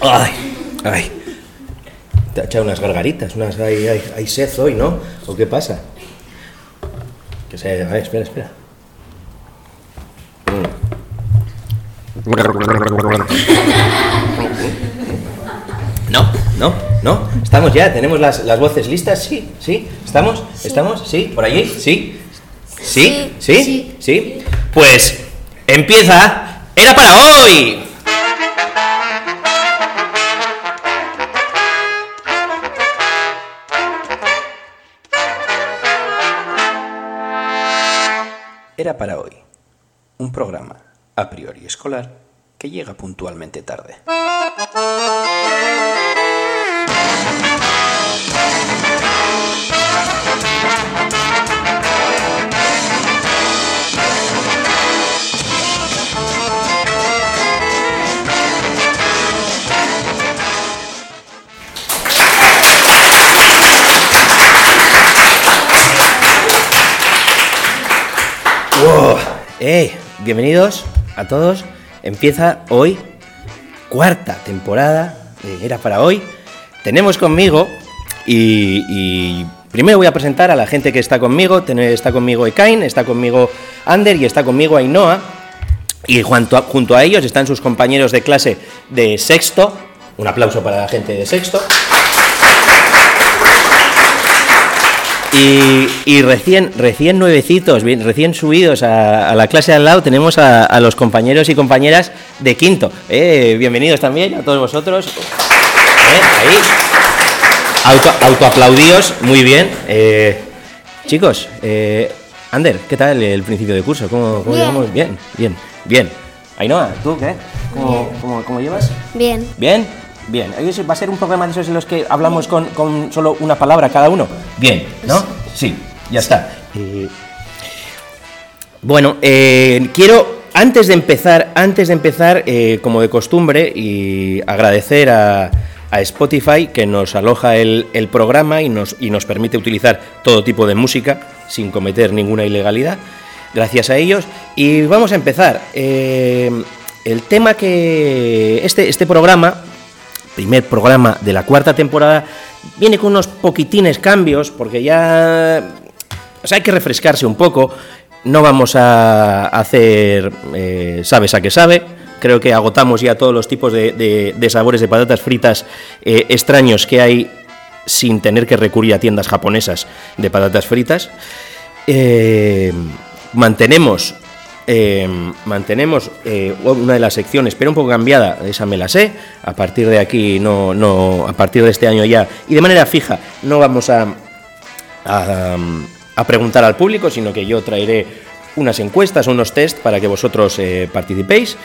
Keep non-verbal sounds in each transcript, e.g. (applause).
Ay, ay. Te ha echado unas gargaritas, unas. Hay, hay, hay sed hoy, ¿no? ¿O qué pasa? Que se. A ver, espera, espera. No, no, no. Estamos ya, tenemos las, las voces listas, sí, sí. ¿Estamos? ¿Estamos? ¿Sí? ¿Por allí? ¿Sí? ¿Sí? ¿Sí? ¿Sí? ¿Sí? Pues empieza. ¡Era para hoy! Era para hoy. Un programa a priori escolar que llega puntualmente tarde. ¡Wow! ¡Eh! Bienvenidos a todos. Empieza hoy, cuarta temporada, Era para hoy. Tenemos conmigo, y, y primero voy a presentar a la gente que está conmigo. Está conmigo Ekain, está conmigo Ander y está conmigo Ainhoa. Y junto a, junto a ellos están sus compañeros de clase de sexto. Un aplauso para la gente de sexto. Y, y recién, recién nuevecitos, bien- recién subidos a, a la clase al lado, tenemos a, a los compañeros y compañeras de quinto. Eh, bienvenidos también a todos vosotros. Eh, ahí. Auto, autoaplaudíos, muy bien. Eh, chicos, eh, Ander, ¿qué tal el principio de curso? ¿Cómo, cómo Bien. llevamos? Bien, bien, bien. Ainhoa, ¿tú qué? ¿Cómo, cómo, cómo llevas? Bien. ¿Bien? Bien. Va a ser un programa de esos en los que hablamos con, con solo una palabra cada uno. Bien, ¿no? Sí, ya está. Eh, bueno, eh, quiero, antes de empezar, antes de empezar, eh, como de costumbre, y agradecer a, a Spotify que nos aloja el, el programa y nos, y nos permite utilizar todo tipo de música sin cometer ninguna ilegalidad. Gracias a ellos. Y vamos a empezar. El tema que. Este, este programa, primer programa de la cuarta temporada, viene con unos poquitines cambios, porque ya. O sea, hay que refrescarse un poco. No vamos a hacer. eh, sabes a qué sabe. Creo que agotamos ya todos los tipos de sabores de patatas fritas eh, extraños que hay sin tener que recurrir a tiendas japonesas de patatas fritas. Eh, mantenemos eh, mantenemos eh, una de las secciones, pero un poco cambiada, esa me la sé. A partir de aquí, no, no, a partir de este año ya, y de manera fija, no vamos a, a, preguntar al público, sino que yo traeré unas encuestas, unos test para que vosotros eh, participéis.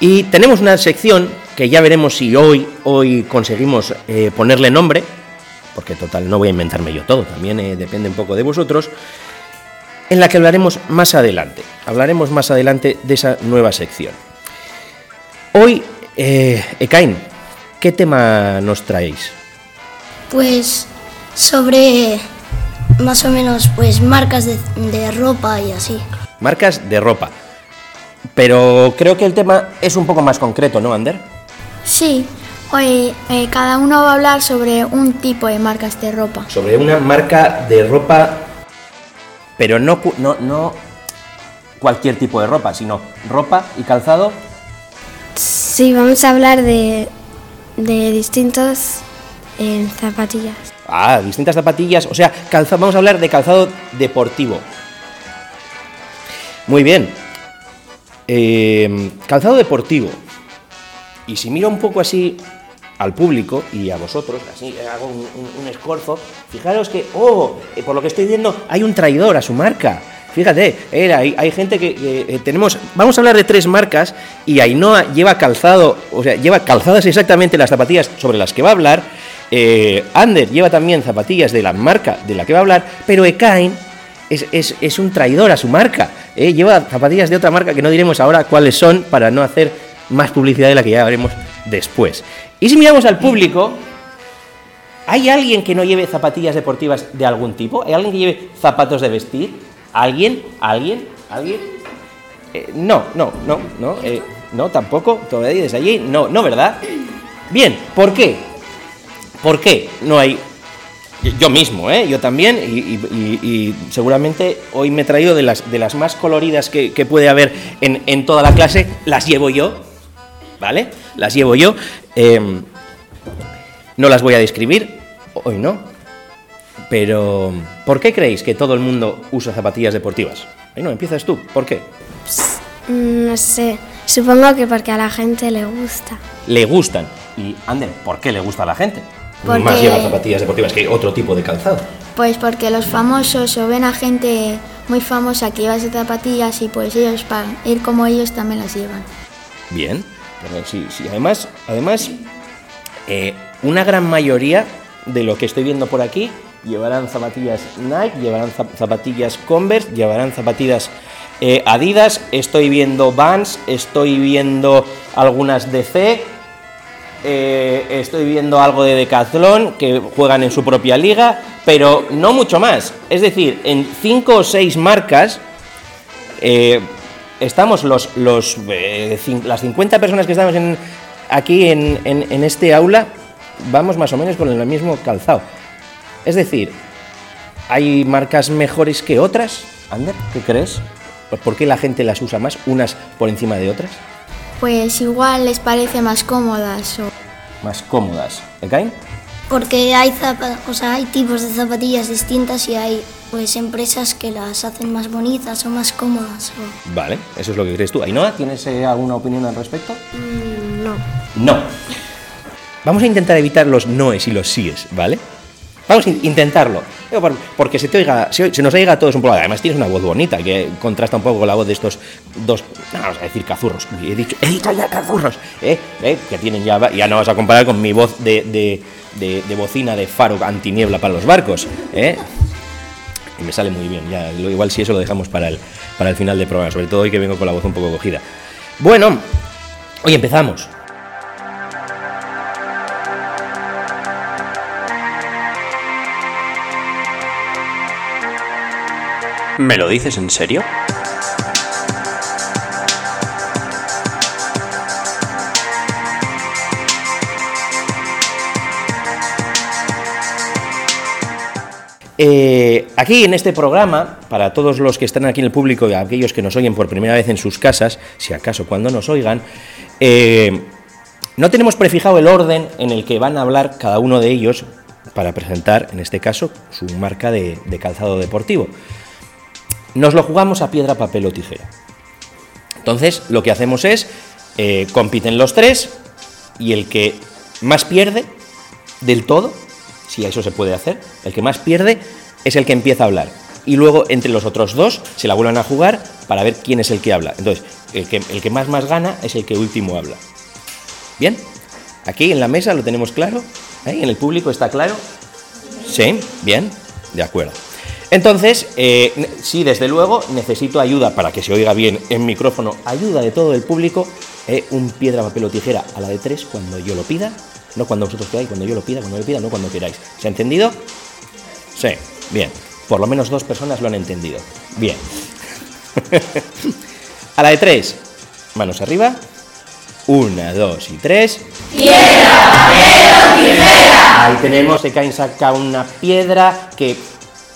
Y tenemos una sección que ya veremos si hoy, hoy conseguimos eh, ponerle nombre, porque total no voy a inventarme yo todo, también depende un poco de vosotros, en la que hablaremos más adelante. Hablaremos más adelante de esa nueva sección. Hoy, eh, Ekain, ¿qué tema nos traéis? Pues sobre más o menos pues marcas de, de ropa y así. Marcas de ropa. Pero creo que el tema es un poco más concreto, ¿no, Ander? Sí, hoy eh, cada uno va a hablar sobre un tipo de marcas de ropa. Sobre una marca de ropa, pero no, no, no cualquier tipo de ropa, sino ropa y calzado Sí, vamos a hablar de, de distintos eh, zapatillas. Ah, distintas zapatillas, o sea, calza- vamos a hablar de calzado deportivo. Muy bien. Eh, calzado deportivo. Y si miro un poco así al público y a vosotros, así hago un, un- esfuerzo, fijaros que, oh, eh, por lo que estoy viendo, hay un traidor a su marca. Fíjate, era, hay, gente que, eh, tenemos. Vamos a hablar de tres marcas y Ainhoa lleva calzado, o sea, lleva calzadas exactamente las zapatillas sobre las que va a hablar. eh, lleva también zapatillas de la marca de la que va a hablar, pero Ekain es, es- es un traidor a su marca. eh, Lleva zapatillas de otra marca que no diremos ahora cuáles son para no hacer más publicidad de la que ya veremos después. Y si miramos al público, ¿hay alguien que no lleve zapatillas deportivas de algún tipo? ¿Hay alguien que lleve zapatos de vestir? ¿Alguien? ¿Alguien? ¿Alguien? Eh, no, no, no, no. eh, No, tampoco. ¿Todavía desde allí? No, no, ¿verdad? Bien, ¿por qué? ¿Por qué no hay yo mismo, ¿eh? yo también, y, seguramente hoy me he traído de las, de las más coloridas que, puede haber en, toda la clase, las llevo yo, ¿vale? Las llevo yo. Em, no las voy a describir, hoy no, pero ¿por qué creéis que todo el mundo usa zapatillas deportivas? Ahí no, empiezas tú, ¿por qué? Mm, no sé, supongo que porque a la gente le gusta. Le gustan. Y Ander, ¿por qué le gusta a la gente? Más lleva zapatillas deportivas que otro tipo de calzado. Pues porque los famosos o ven a gente muy famosa que lleva esas zapatillas y pues ellos para ir como ellos también las llevan. Bien, sí, sí. Además, además eh, una gran mayoría de lo que estoy viendo por aquí llevarán zapatillas Nike, llevarán zapatillas Converse, llevarán zapatillas eh, Adidas, estoy viendo Vans, estoy viendo algunas DC, eh, estoy viendo algo de Decathlon que juegan en su propia liga, pero no mucho más. Es decir, en cinco o seis marcas estamos los, los eh, las 50 personas que estamos en, aquí en, en, este aula, vamos más o menos con el mismo calzado. Es decir, ¿hay marcas mejores que otras? Ander, ¿qué crees? ¿Por qué la gente las usa más, unas por encima de otras? Pues igual les parece más cómodas o... Más cómodas. ¿eh, Porque hay, o hay tipos de zapatillas distintas y hay pues empresas que las hacen más bonitas o más cómodas. Vale, eso es lo que crees tú. Ainhoa, ¿tienes eh, alguna opinión al respecto? Mm, no. No. Vamos a intentar evitar los noes y los síes, ¿vale? Vamos a intentarlo. Porque se te oiga, se, nos oiga a todos un poco. Además, tienes una voz bonita que contrasta un poco con la voz de estos dos, no, vamos a decir cazurros. He dicho, he dicho ya cazurros, ¿eh? ¿Eh? Que tienen ya, ya no vas a comparar con mi voz de, de, de, bocina de faro antiniebla para los barcos, ¿eh? Me sale muy bien. Ya, igual si eso lo dejamos para el, para el final del programa, sobre todo hoy que vengo con la voz un poco cogida. Bueno, hoy empezamos. ¿Me lo dices en serio? Eh, aquí en este programa, para todos los que están aquí en el público y aquellos que nos oyen por primera vez en sus casas, si acaso cuando nos oigan, eh, no tenemos prefijado el orden en el que van a hablar cada uno de ellos para presentar, en este caso, su marca de calzado deportivo. Nos lo jugamos a piedra, papel o tijera. Entonces, lo que hacemos es, eh, compiten los tres y el que más pierde del todo, si eso se puede hacer, el que más pierde es el que empieza a hablar. Y luego entre los otros dos se la vuelven a jugar para ver quién es el que habla. Entonces, el que, el que más más gana es el que último habla. ¿Bien? Aquí en la mesa lo tenemos claro. ¿Ahí en el público está claro? Sí, bien, de acuerdo. Entonces, eh, sí, desde luego, necesito ayuda para que se oiga bien en micrófono, ayuda de todo el público, eh, un piedra, papel o tijera a la de tres cuando yo lo pida, no cuando vosotros queráis, cuando yo lo pida, cuando lo pida, no cuando queráis. ¿Se ha entendido? Sí, bien. Por lo menos dos personas lo han entendido. Bien. (laughs) a la de tres, manos arriba. Una, dos y tres. ¡Piedra, papel o! Ahí tenemos, se saca una piedra que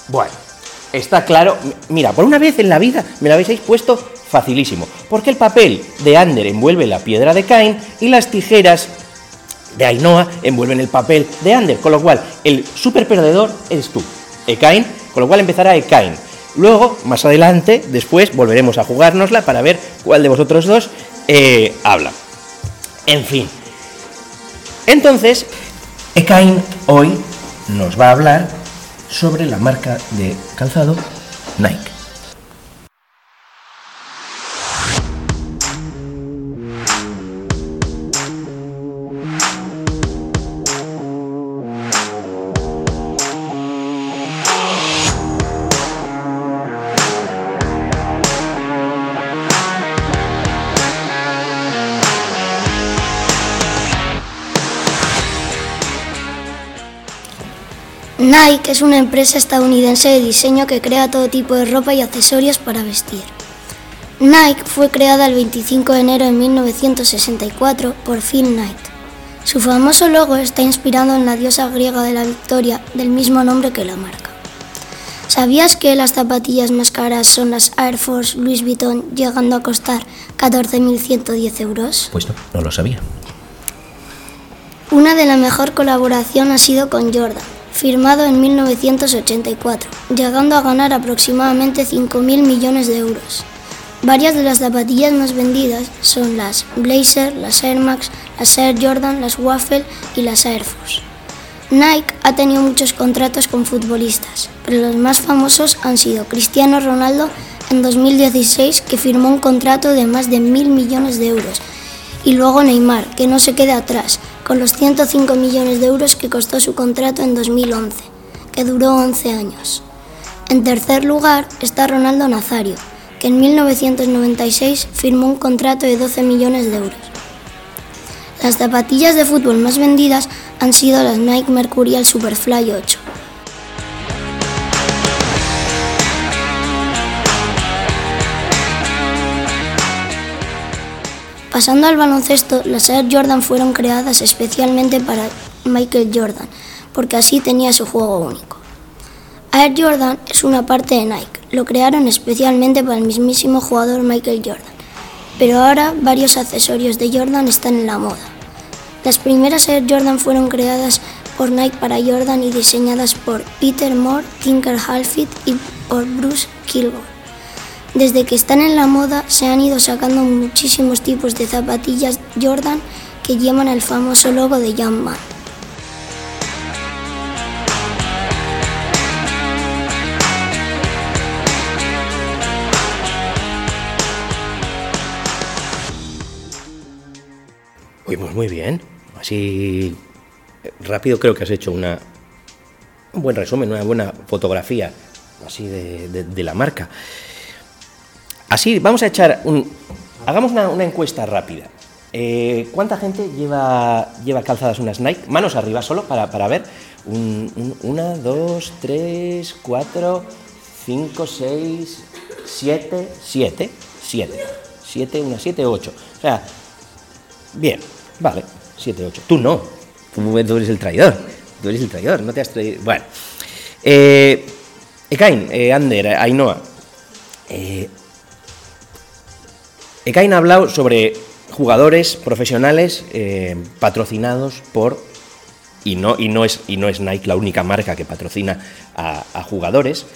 bueno, está claro. Mira, por una vez en la vida me lo habéis puesto facilísimo. Porque el papel de Ander envuelve la piedra de Cain y las tijeras de Ainhoa envuelven el papel de Ander. Con lo cual, el super perdedor eres tú, Ekain. Con lo cual empezará Ekain. Luego, más adelante, después volveremos a jugárnosla para ver cuál de vosotros dos eh, habla. En fin. Entonces, Ekain hoy nos va a hablar sobre la marca de calzado Nike. Nike es una empresa estadounidense de diseño que crea todo tipo de ropa y accesorios para vestir. Nike fue creada el 25 de enero de 1964 por Phil Knight. Su famoso logo está inspirado en la diosa griega de la victoria del mismo nombre que la marca. ¿Sabías que las zapatillas más caras son las Air Force Louis Vuitton llegando a costar 14.110 euros? Pues no, no lo sabía. Una de la mejor colaboración ha sido con Jordan, firmado en 1984, llegando a ganar aproximadamente 5.000 millones de euros. Varias de las zapatillas más vendidas son las Blazer, las Air Max, las Air Jordan, las Waffle y las Air Force. Nike ha tenido muchos contratos con futbolistas, pero los más famosos han sido Cristiano Ronaldo en 2016, que firmó un contrato de más de mil millones de euros, y luego Neymar, que no se queda atrás, con los 105 millones de euros que costó su contrato en 2011, que duró 11 años. En tercer lugar está Ronaldo Nazario, que en 1996 firmó un contrato de 12 millones de euros. Las zapatillas de fútbol más vendidas han sido las Nike Mercurial Superfly 8. Pasando al baloncesto, las Air Jordan fueron creadas especialmente para Michael Jordan, porque así tenía su juego único. Air Jordan es una parte de Nike, lo crearon especialmente para el mismísimo jugador Michael Jordan, pero ahora varios accesorios de Jordan están en la moda. Las primeras Air Jordan fueron creadas por Nike para Jordan y diseñadas por Peter Moore, Tinker Hatfield y por Bruce Kilgore. Desde que están en la moda se han ido sacando muchísimos tipos de zapatillas Jordan que llevan el famoso logo de Jumpman. Pues muy bien. Así rápido creo que has hecho una, un buen resumen, una buena fotografía así de la marca. Así, vamos a echar un... Hagamos una, encuesta rápida. Eh, ¿Cuánta gente lleva, lleva calzadas unas Nike? Manos arriba solo para, para ver. Un, un, una, dos, tres, cuatro, cinco, seis, siete, siete, siete. Siete, una, siete, ocho. O sea, bien, vale, siete, ocho. Tú no, tú, eres el traidor. Tú eres el traidor, no te has. Bueno. Eh, Ekain, eh, Ander, Ainhoa. Eh, Ekain ha hablado sobre jugadores profesionales eh, patrocinados por y no, y, no es, y no es Nike la única marca que patrocina a, a jugadores.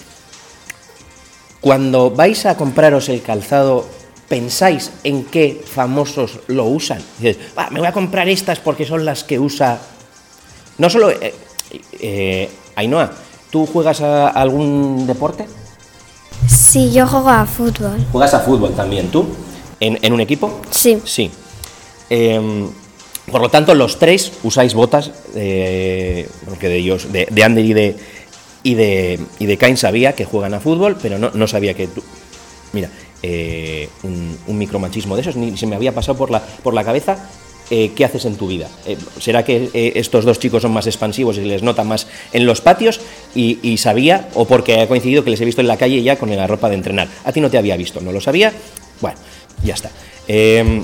Cuando vais a compraros el calzado, ¿pensáis en qué famosos lo usan? Dices, ah, me voy a comprar estas porque son las que usa. No solo. Eh, eh, Ainhoa, ¿tú juegas a algún deporte? Sí, yo juego a fútbol. ¿Juegas a fútbol también tú? ¿En, en un equipo? Sí. Sí. Eh, por lo tanto, los tres usáis botas, eh, porque de ellos, de, de Ander y de, y de, y de Kain sabía que juegan a fútbol, pero no, no sabía que tú. Mira, eh, un, un, micromachismo de esos, ni se me había pasado por la, por la cabeza. Eh, ¿Qué haces en tu vida? Eh, ¿Será que estos dos chicos son más expansivos y les nota más en los patios? Y, y, sabía, o porque ha coincidido que les he visto en la calle ya con la ropa de entrenar. A ti no te había visto, no lo sabía. Bueno, ya está. Eh,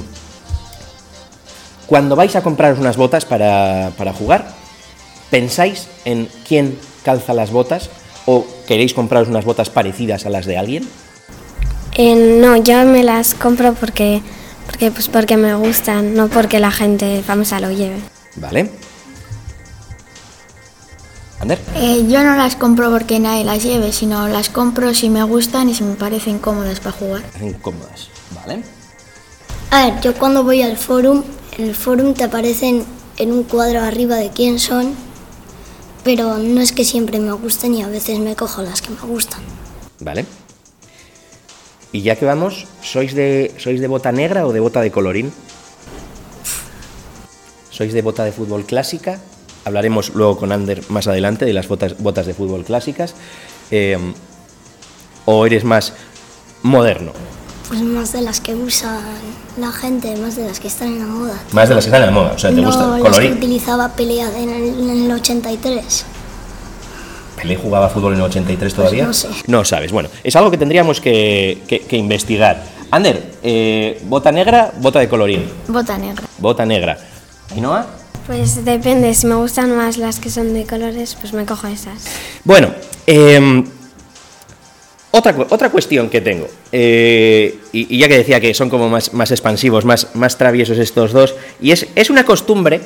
cuando vais a compraros unas botas para, para, jugar, ¿pensáis en quién calza las botas o queréis compraros unas botas parecidas a las de alguien? Eh, no, yo me las compro porque, porque, pues porque me gustan, no porque la gente famosa lo lleve. Vale. ¿Ander? Eh, yo no las compro porque nadie las lleve, sino las compro si me gustan y si me parecen cómodas para jugar. Parecen cómodas, ¿vale? A ver, yo cuando voy al forum, en el forum te aparecen en un cuadro arriba de quién son, pero no es que siempre me gusten y a veces me cojo las que me gustan. Vale. Y ya que vamos, ¿sois de, ¿sois de bota negra o de bota de colorín? ¿Sois de bota de fútbol clásica? Hablaremos luego con Ander más adelante de las botas, botas de fútbol clásicas. Eh, ¿O eres más moderno? Pues más de las que usan la gente, más de las que están en la moda. Más de las que están en la moda, o sea, ¿te no gusta las colorín? que utilizaba Pelea en el, en el 83. ¿Pelé jugaba fútbol en el 83 todavía? Pues no sé. No sabes. Bueno, es algo que tendríamos que, que, que investigar. Ander, eh, bota negra, bota de colorín. Bota negra. Bota negra. ¿Ainhoa? Pues depende, si me gustan más las que son de colores, pues me cojo esas. Bueno, em, otra, otra cuestión que tengo, eh, y, ya que decía que son como más, más expansivos, más, más traviesos estos dos, y es, es una costumbre,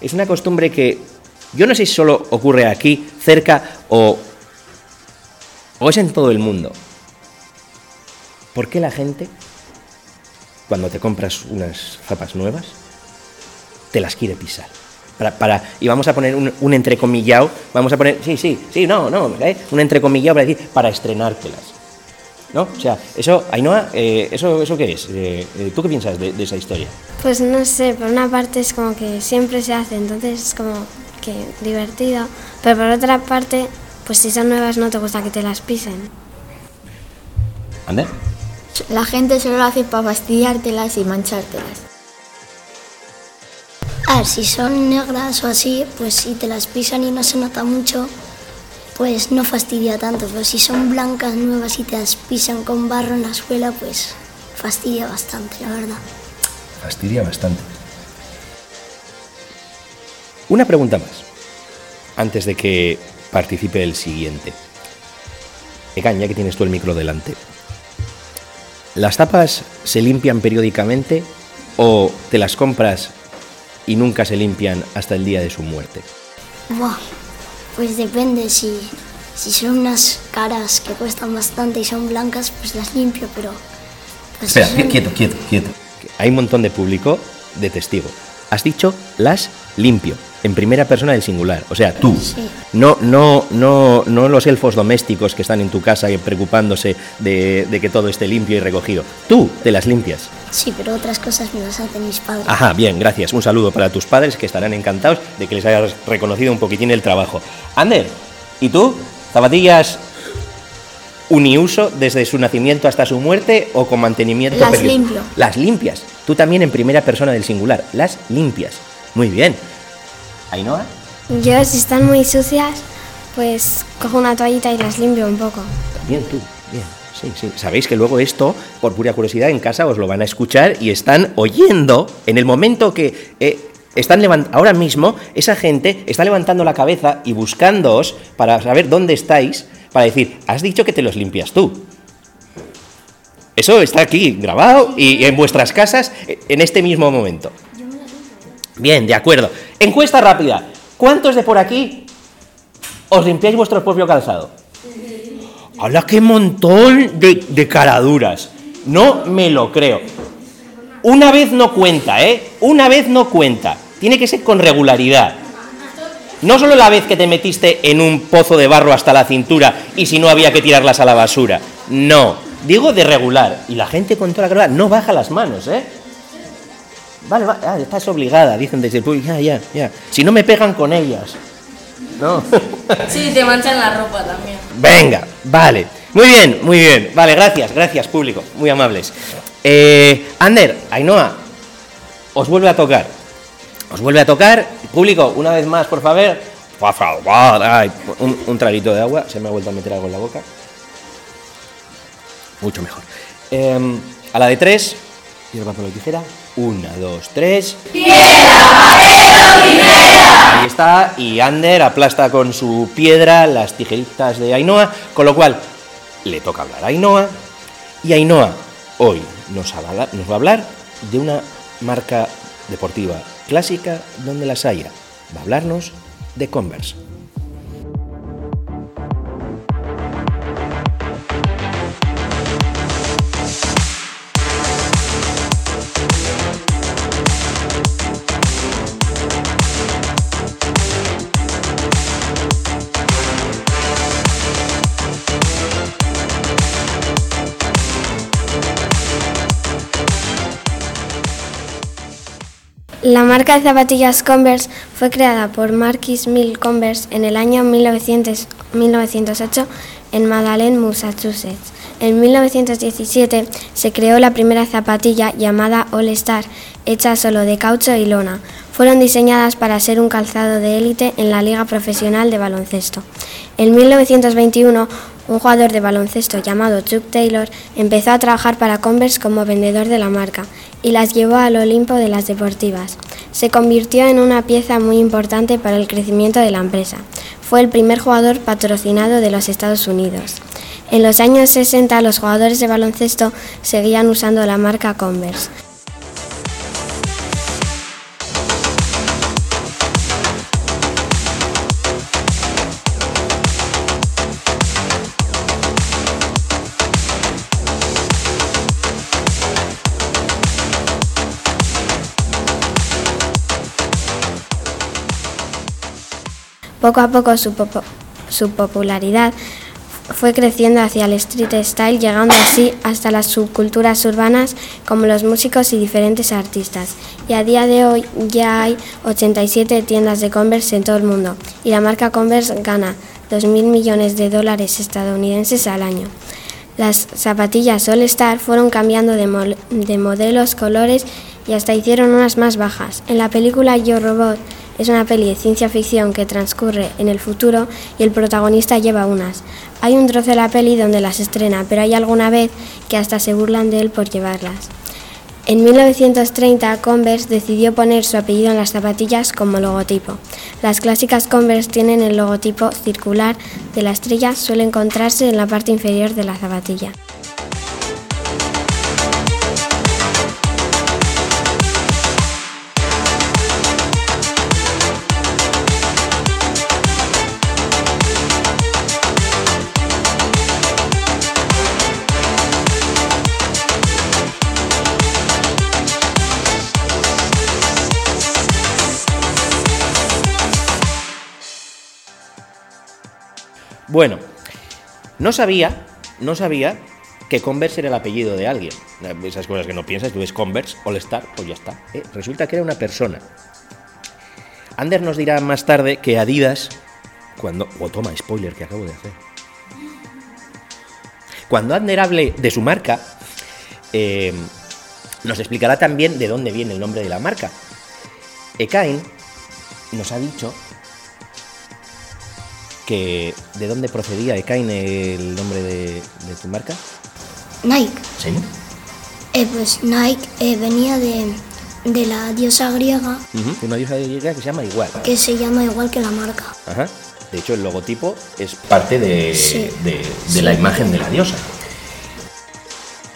es una costumbre que yo no sé si solo ocurre aquí, cerca, o, o es en todo el mundo. ¿Por qué la gente, cuando te compras unas zapas nuevas, te las quiere pisar? Para, y vamos a poner un, un, entrecomillado, vamos a poner, sí, sí, sí, no, no, ¿eh? un entrecomillado para decir, para estrenártelas. ¿No? O sea, eso, Ainhoa, eh, ¿eso, ¿eso qué es? Eh, eh, ¿Tú qué piensas de, de, esa historia? Pues no sé, por una parte es como que siempre se hace, entonces es como que divertido, pero por otra parte, pues si son nuevas no te gusta que te las pisen. ¿Ande? La gente solo lo hace para fastidiártelas y manchártelas. A si son negras o así, pues si te las pisan y no se nota mucho, pues no fastidia tanto. Pero si son blancas, nuevas y te las pisan con barro en la suela, pues fastidia bastante, la verdad. Fastidia bastante. Una pregunta más, antes de que participe el siguiente. Egan, ya que tienes tú el micro delante. ¿Las tapas se limpian periódicamente o te las compras y nunca se limpian hasta el día de su muerte? Buah, pues depende, si, si son unas caras que cuestan bastante y son blancas, pues las limpio, pero... Pues Espera, si son- quieto, quieto, quieto. Hay un montón de público de testigo. Has dicho las limpio, en primera persona del singular, o sea, tú. Sí. No, no, no, no los elfos domésticos que están en tu casa preocupándose de, de que todo esté limpio y recogido. Tú te las limpias. Sí, pero otras cosas me las hacen mis padres. Ajá, bien, gracias. Un saludo para tus padres que estarán encantados de que les hayas reconocido un poquitín el trabajo. Ander, ¿y tú? ¿Zapatillas uniuso desde su nacimiento hasta su muerte o con mantenimiento Las periódico? limpio. Las limpias. Tú también en primera persona del singular. Las limpias. Muy bien. ¿Ainhoa? Yo, si están muy sucias, pues cojo una toallita y las limpio un poco. También tú. Bien. Sí, sí. Sabéis que luego esto, por pura curiosidad, en casa os lo van a escuchar y están oyendo en el momento que eh, están ahora mismo esa gente está levantando la cabeza y buscándoos para saber dónde estáis, para decir, has dicho que te los limpias tú. Eso está aquí grabado y en vuestras casas eh, en este mismo momento. Bien, de acuerdo. Encuesta rápida. ¿Cuántos de por aquí os limpiáis vuestro propio calzado? ¡Hala, qué montón de, de caraduras! No me lo creo. Una vez no cuenta, ¿eh? Una vez no cuenta. Tiene que ser con regularidad. No solo la vez que te metiste en un pozo de barro hasta la cintura y si no había que tirarlas a la basura. No. Digo de regular. Y la gente con toda la gravedad no baja las manos, ¿eh? Vale, vale, ah, estás obligada, dicen desde el público. Ya, ya, ya. Si no me pegan con ellas. No. (laughs) Sí, te manchan la ropa también. Venga, vale. Muy bien, muy bien. Vale, gracias, gracias, público. Muy amables. Eh, Ander, Ainhoa, os vuelve a tocar. Os vuelve a tocar. Público, una vez más, por favor. Por favor. Ay, un, un traguito de agua. Se me ha vuelto a meter algo en la boca. Mucho mejor. Eh, a la de tres. Hierba, papel tijera. Una, dos, tres. Ahí está, y Ander aplasta con su piedra las tijeritas de Ainhoa, con lo cual le toca hablar a Ainhoa, y Ainhoa hoy nos, nos va a hablar de una marca deportiva clásica donde las haya. Va a hablarnos de Converse. La marca de zapatillas Converse fue creada por Marquis Mill Converse en el año 1900 1908 en Madalene, Massachusetts. En 1917 se creó la primera zapatilla llamada All Star, hecha solo de caucho y lona. Fueron diseñadas para ser un calzado de élite en la Liga Profesional de Baloncesto. En 1921, un jugador de baloncesto llamado Chuck Taylor empezó a trabajar para Converse como vendedor de la marca y las llevó al Olimpo de las deportivas. Se convirtió en una pieza muy importante para el crecimiento de la empresa. Fue el primer jugador patrocinado de los Estados Unidos. En los años 60 los jugadores de baloncesto seguían usando la marca Converse. Poco a poco su, popularidad fue creciendo hacia el street style, llegando así hasta las subculturas urbanas como los músicos y diferentes artistas. Y a día de hoy ya hay 87 tiendas de Converse en todo el mundo y la marca Converse gana 2.000 millones de dólares estadounidenses al año. Las zapatillas All Star fueron cambiando de, de modelos, colores y hasta hicieron unas más bajas. En la película Yo Robot es una peli de ciencia ficción que transcurre en el futuro y el protagonista lleva unas. Hay un trozo de la peli donde las estrena, pero hay alguna vez que hasta se burlan de él por llevarlas. En 1930, Converse decidió poner su apellido en las zapatillas como logotipo. Las clásicas Converse tienen el logotipo circular de la estrella, suele encontrarse en la parte inferior de la zapatilla. Bueno, no sabía, no sabía que Converse era el apellido de alguien. Esas cosas que no piensas, tú ves Converse, All Star, pues ya está. ¿eh? Resulta que era una persona. Ander nos dirá más tarde que Adidas, cuando... Oh, toma, spoiler que acabo de hacer. Cuando Ander hable de su marca, eh, nos explicará también de dónde viene el nombre de la marca. Ekain nos ha dicho que de dónde procedía Ekain el nombre de, tu marca. Nike. ¿Sí? Eh, pues Nike eh, venía de, la diosa griega. Una diosa griega que se llama igual. Que se llama igual que la marca. Ajá. De hecho, el logotipo es parte de, de, la imagen de la diosa.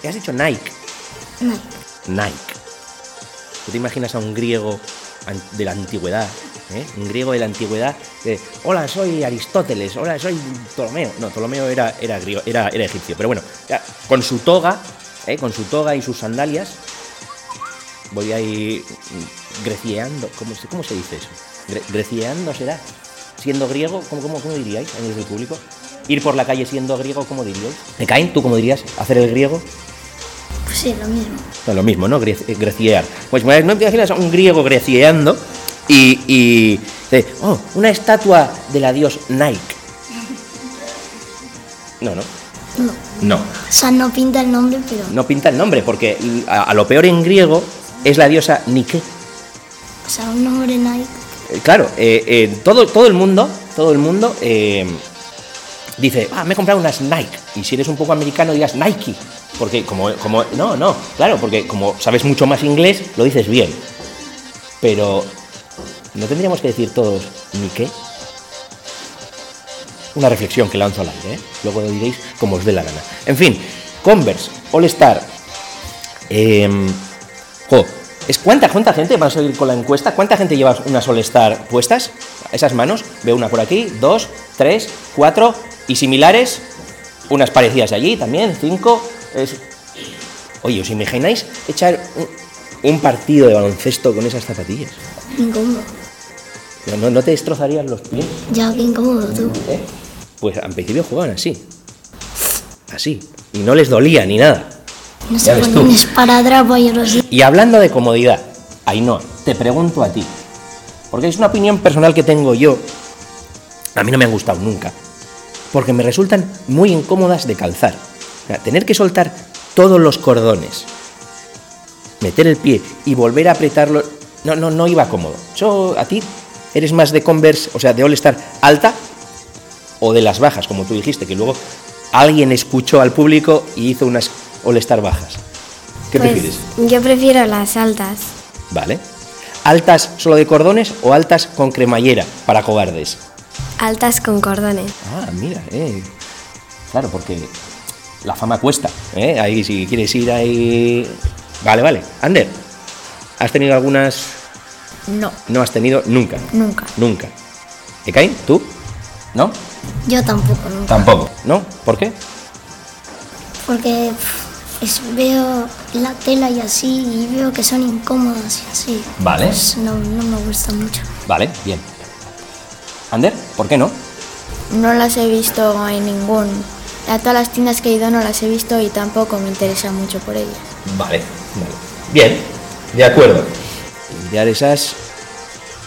¿Qué has dicho Nike? Nike. Nike. ¿Tú te imaginas a un griego de la antigüedad ¿eh? un griego de la antigüedad, hola, soy Aristóteles, hola, soy Ptolomeo. No, Ptolomeo era, era, griego, era, era egipcio, pero bueno, con su toga, ¿eh? con su toga y sus sandalias, voy a ir grecieando, ¿cómo, cómo se dice eso? ¿Grecieando será? ¿Siendo griego? ¿Cómo, cómo, cómo diríais en el público? Ir por la calle siendo griego, ¿cómo diríais? caen ¿tú cómo dirías? ¿Hacer el griego? Pues sí, lo mismo. lo mismo, ¿no? Greciar. Pues no te imaginas a un griego grecieando y, y oh, una estatua de la dios Nike. No, no. No. No. O sea, no pinta el nombre, pero. No pinta el nombre, porque a, lo peor en griego es la diosa Nike. O sea, un nombre Nike. Eh, claro, eh, eh, todo, todo el mundo, todo el mundo dice, ah, me he comprado unas Nike. Y si eres un poco americano dirás Nike. Porque como, como, no, no, claro, porque como sabes mucho más inglés, lo dices bien. Pero ¿No tendríamos que decir todos ni qué? Una reflexión que lanzo al aire, ¿eh? luego lo diréis como os dé la gana. En fin, Converse, All Star. Em, ¿es cuánta, ¿Cuánta gente? Vamos a ir con la encuesta. ¿Cuánta gente lleva unas All Star puestas? Esas manos. Veo una por aquí, dos, tres, cuatro. Y similares, unas parecidas allí también, cinco. Oye, ¿os imagináis echar un partido de baloncesto con esas zapatillas? ¿No, no te destrozarían los pies? Ya, qué incómodo tú. ¿Eh? Pues al principio jugaban así. Así. Y no les dolía ni nada. No se ponen esparadrapo y Y hablando de comodidad, no te pregunto a ti. Porque es una opinión personal que tengo yo. A mí no me han gustado nunca. Porque me resultan muy incómodas de calzar. tener que soltar todos los cordones, meter el pie y volver a apretarlo no, no, no iba cómodo. Yo, a ti, ¿eres más de Converse, o sea, de All Star alta o de las bajas, como tú dijiste, que luego alguien escuchó al público y hizo unas all-star bajas. ¿Qué Pues, prefieres? Yo prefiero las altas. Vale. ¿Altas solo de cordones o altas con cremallera para cobardes? Altas con cordones. Ah, mira, eh. Claro, porque la fama cuesta, ¿eh? Ahí si quieres ir ahí... Vale, vale. Ander, ¿has tenido algunas...? No, No has tenido nunca. nunca. Nunca. ¿Ekain? ¿Tú? ¿No? Yo tampoco, nunca. Tampoco. ¿No? ¿Por qué? Porque es- veo la tela y así y veo que son incómodas y así. Vale. Pues no, no me gusta mucho. Vale, bien. Ander, ¿por qué no? No las he visto en ningún... A todas las tiendas que he ido no las he visto y tampoco me interesa mucho por ellas. Vale, vale. Bien, de acuerdo. Limpiar esas,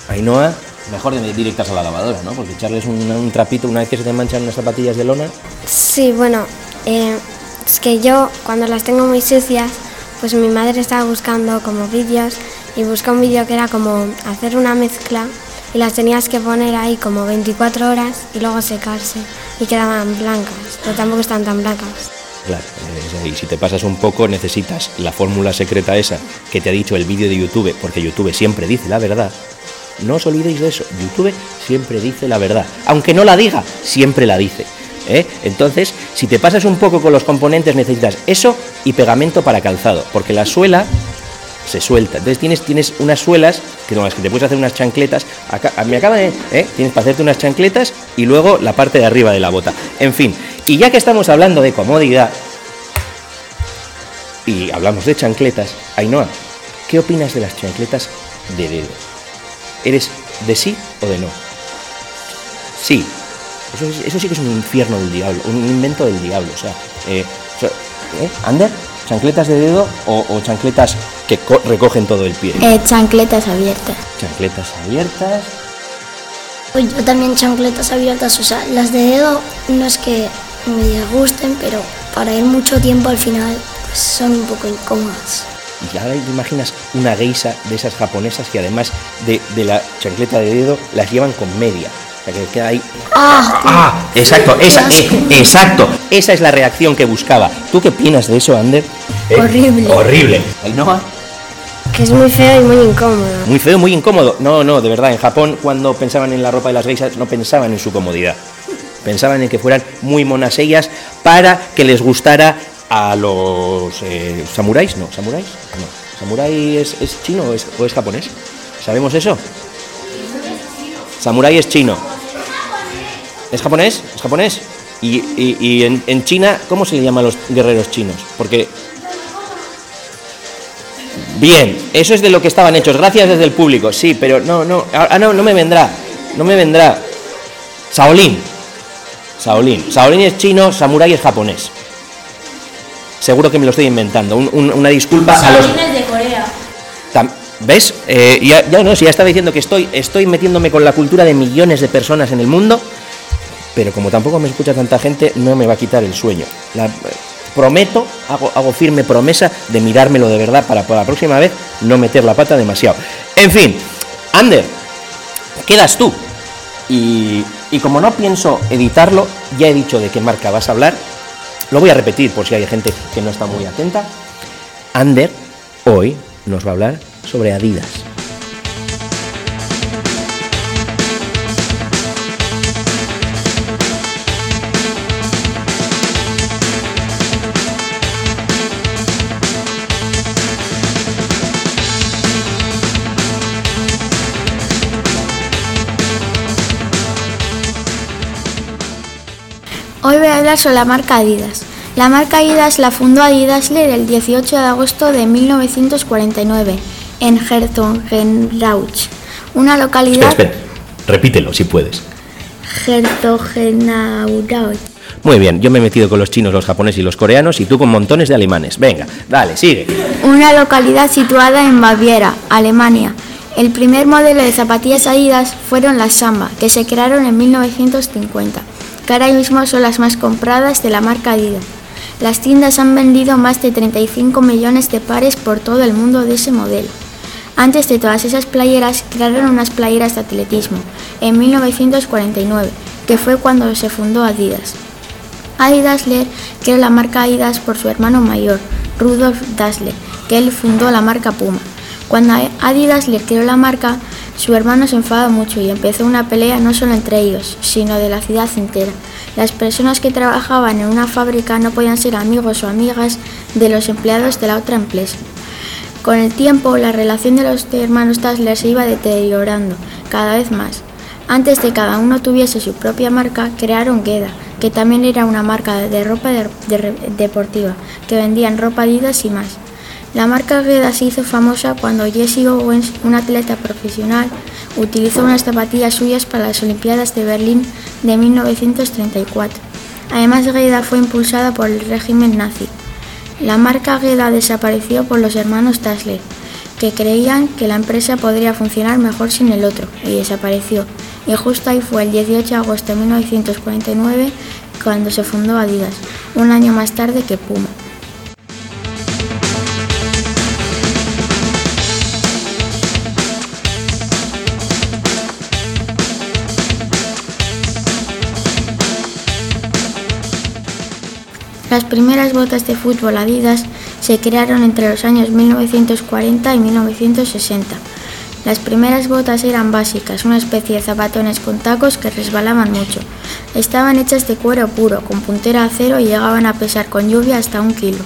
Ainhoa, mejor de directas a la lavadora, ¿no? Porque echarles un, un trapito una vez que se te manchan unas zapatillas de lona. Sí, bueno, eh, es que yo cuando las tengo muy sucias, pues mi madre estaba buscando como vídeos y buscó un vídeo que era como hacer una mezcla y las tenías que poner ahí como 24 horas y luego secarse y quedaban blancas, pero tampoco están tan blancas. Claro, ahí. si te pasas un poco necesitas la fórmula secreta esa que te ha dicho el vídeo de YouTube, porque YouTube siempre dice la verdad. No os olvidéis de eso, YouTube siempre dice la verdad. Aunque no la diga, siempre la dice. ¿eh? Entonces, si te pasas un poco con los componentes, necesitas eso y pegamento para calzado, porque la suela se suelta. Entonces tienes, tienes unas suelas que, con las que te puedes hacer unas chancletas. Me acaba de. ¿eh? Tienes para hacerte unas chancletas y luego la parte de arriba de la bota. En fin, y ya que estamos hablando de comodidad y hablamos de chancletas, Ainhoa, ¿qué opinas de las chancletas de dedo? ¿Eres de sí o de no? Sí. Eso, es- eso sí que es un infierno del diablo, un invento del diablo. O sea, eh, o sea, ¿eh? ¿Ander? ¿Chancletas de dedo o, o chancletas que co- recogen todo el pie? Eh, chancletas abiertas. Chancletas abiertas. Pues yo también chancletas abiertas, o sea, las de dedo no es que me disgusten, pero para ir mucho tiempo al final pues son un poco incómodas. Y ahora te imaginas una geisa de esas japonesas que además de, de la chancleta de dedo las llevan con media. O sea, que queda ahí. ¡Ah! ¡Ah! Exacto, Qué esa, eh, exacto. Esa es la reacción que buscaba. ¿Tú qué opinas de eso, Ander? Eh, Horrible. Horrible. Ainhoa. Que es muy feo y muy incómodo. Muy feo, muy incómodo. No, no, de verdad, en Japón cuando pensaban en la ropa de las geisas no pensaban en su comodidad. Pensaban en que fueran muy monas ellas para que les gustara a los eh, samuráis. No, samuráis. No. ¿Samurái es, es chino o es, o es japonés? ¿Sabemos eso? Samurái es chino. ¿Es japonés? ¿Es japonés? Y, y- y en, en China, ¿cómo se le llama a los guerreros chinos? Porque Bien, eso es de lo que estaban hechos. Gracias desde el público. Sí, pero no, no, ah, no, no me vendrá. No me vendrá. Shaolin. Shaolin. Shaolin es chino, Samurai es japonés. Seguro que me lo estoy inventando. Un- un- una disculpa a los. Shaolin es de Corea. Tam- ¿Ves? Eh, ya, ya no, si ya estaba diciendo que estoy, estoy metiéndome con la cultura de millones de personas en el mundo, pero como tampoco me escucha tanta gente, no me va a quitar el sueño. La- prometo, hago, hago firme promesa de mirármelo de verdad para, para la próxima vez no meter la pata demasiado. En fin, Ander, quedas tú. Y, y como no pienso editarlo, ya he dicho de qué marca vas a hablar. Lo voy a repetir por si hay gente que no está muy atenta. Ander hoy nos va a hablar sobre Adidas. Hoy voy a hablar sobre la marca Adidas. La marca Adidas la fundó Adidas Ler el 18 de agosto de 1949 en Herzogenaurach, una localidad Espera, espera, repítelo si puedes. Herzogenaurach, Muy bien, yo me he metido con los chinos, los japoneses y los coreanos y tú con montones de alemanes. Venga, dale, sigue. una localidad situada en Baviera, Alemania. El primer modelo de zapatillas Adidas fueron las Samba, que se crearon en 1950, que ahora mismo son las más compradas de la marca Adidas. Las tiendas han vendido más de 35 millones de pares por todo el mundo de ese modelo. Antes de todas esas playeras, crearon unas playeras de atletismo, en 1949, que fue cuando se fundó Adidas. Adi Dassler creó la marca Adidas por su hermano mayor, Rudolf Dassler, que él fundó la marca Puma. Cuando Adi Dassler creó la marca, su hermano se enfadó mucho y empezó una pelea no solo entre ellos, sino de la ciudad entera. Las personas que trabajaban en una fábrica no podían ser amigos o amigas de los empleados de la otra empresa. Con el tiempo, la relación de los hermanos Dassler se iba deteriorando cada vez más. Antes de que cada uno tuviese su propia marca, crearon Geda, que también era una marca de ropa deportiva, que vendían ropa Adidas y más. La marca Geda se hizo famosa cuando Jesse Owens, un atleta profesional, utilizó unas zapatillas suyas para las Olimpiadas de Berlín de 1934. Además, Geda fue impulsada por el régimen nazi. La marca Geda desapareció por los hermanos Dassler, que creían que la empresa podría funcionar mejor sin el otro, y desapareció. Y justo ahí fue el 18 de agosto de 1949 cuando se fundó Adidas, un año más tarde que Puma. Las primeras botas de fútbol Adidas se crearon entre los años 1940 y 1960. Las primeras botas eran básicas, una especie de zapatones con tacos que resbalaban mucho. Estaban hechas de cuero puro, con puntera acero y llegaban a pesar con lluvia hasta un kilo.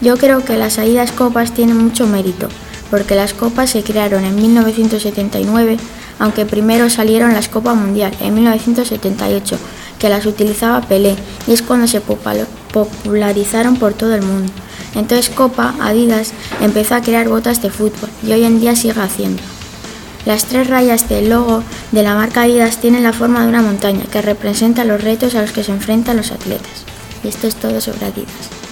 Yo creo que las Adidas Copas tienen mucho mérito, porque las copas se crearon en 1979, aunque primero salieron las Copas Mundial en 1978, que las utilizaba Pelé, y es cuando se popularizaron por todo el mundo. Entonces Copa, Adidas, empezó a crear botas de fútbol y hoy en día sigue haciendo. Las tres rayas del logo de la marca Adidas tienen la forma de una montaña que representa los retos a los que se enfrentan los atletas. Y esto es todo sobre Adidas.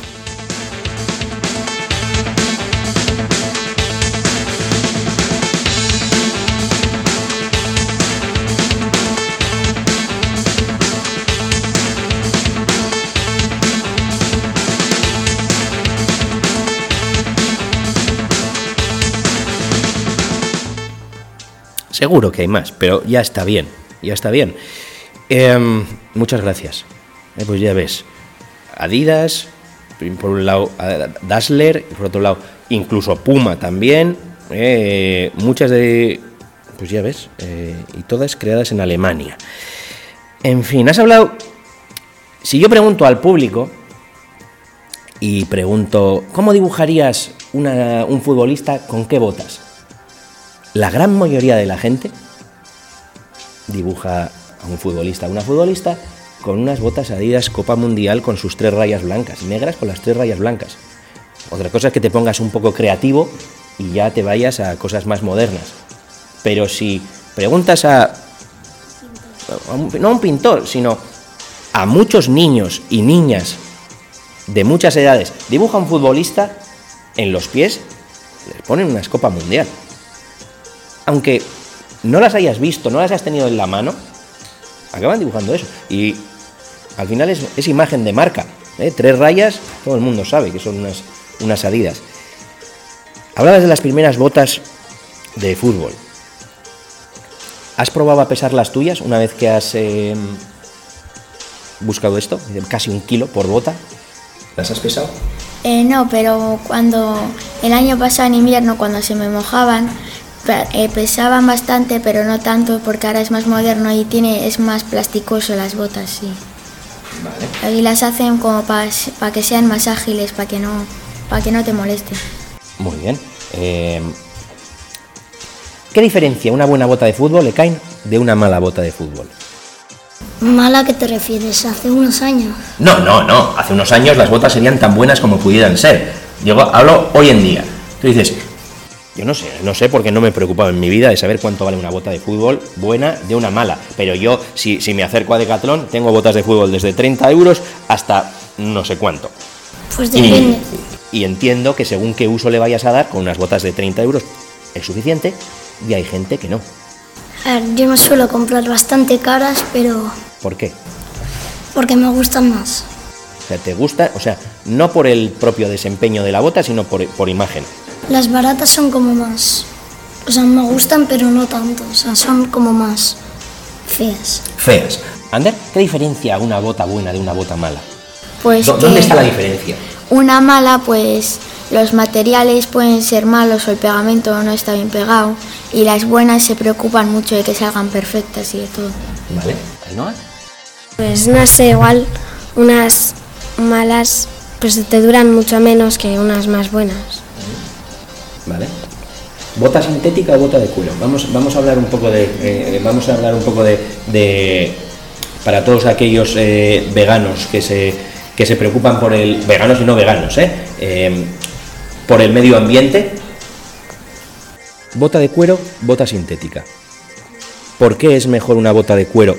Seguro que hay más, pero ya está bien, ya está bien. Em, muchas gracias. Eh, pues ya ves, Adidas, por un lado Dassler, por otro lado incluso Puma también. Eh, muchas de, pues ya ves, eh, y todas creadas en Alemania. En fin, has hablado, si yo pregunto al público y pregunto, ¿cómo dibujarías un futbolista con qué botas? La gran mayoría de la gente dibuja a un futbolista, a una futbolista con unas botas Adidas Copa Mundial con sus tres rayas blancas, negras con las tres rayas blancas. Otra cosa es que te pongas un poco creativo y ya te vayas a cosas más modernas. Pero si preguntas a, no a un pintor, sino a muchos niños y niñas de muchas edades, dibuja un futbolista en los pies, les ponen una Copa Mundial aunque no las hayas visto, no las hayas tenido en la mano, acaban dibujando eso. Y al final es, imagen de marca. ¿eh? Tres rayas, todo el mundo sabe que son unas, unas adidas. Hablabas de las primeras botas de fútbol. ¿Has probado a pesar las tuyas una vez que has em, buscado esto? Casi un kilo por bota. ¿Las has pesado? Eh, no, pero cuando el año pasado en invierno, cuando se me mojaban, eh, pesaban bastante, pero no tanto porque ahora es más moderno y tiene es más plasticoso las botas, sí. Vale. Y las hacen como para que sean más ágiles, para que no para que no te moleste. Muy bien. Em, ¿Qué diferencia una buena bota de fútbol le caen de una mala bota de fútbol? ¿Mala a qué te refieres? ¿Hace unos años? No, no, no. Hace unos años las botas serían tan buenas como pudieran ser. Yo hablo hoy en día. Tú dices, yo no sé, no sé porque no me he preocupado en mi vida de saber cuánto vale una bota de fútbol buena de una mala. Pero yo, si, si me acerco a Decathlon, tengo botas de fútbol desde 30 euros hasta no sé cuánto. Pues depende. Y, entiendo que según qué uso le vayas a dar, con unas botas de 30 euros es suficiente y hay gente que no. A ver, yo me suelo comprar bastante caras, pero... ¿Por qué? Porque me gustan más. O sea, ¿te gusta? O sea, no por el propio desempeño de la bota, sino por, por imagen. Las baratas son como más... O sea, me gustan, pero no tanto. O sea, son como más feas. Feas. Ander, ¿qué diferencia una bota buena de una bota mala? Pues ¿Dónde que está la diferencia? Una mala, pues los materiales pueden ser malos o el pegamento no está bien pegado y las buenas se preocupan mucho de que salgan perfectas y de todo. ¿Vale? ¿Ainhoa? Pues no sé, igual unas malas pues te duran mucho menos que unas más buenas. ¿Vale? ¿Bota sintética o bota de cuero? Vamos, vamos a hablar un poco de. eh, vamos a hablar un poco de. para todos aquellos eh, veganos que se, que se preocupan por el. veganos y no veganos, ¿eh? Eh, por el medio ambiente. Bota de cuero, bota sintética. ¿Por qué es mejor una bota de cuero?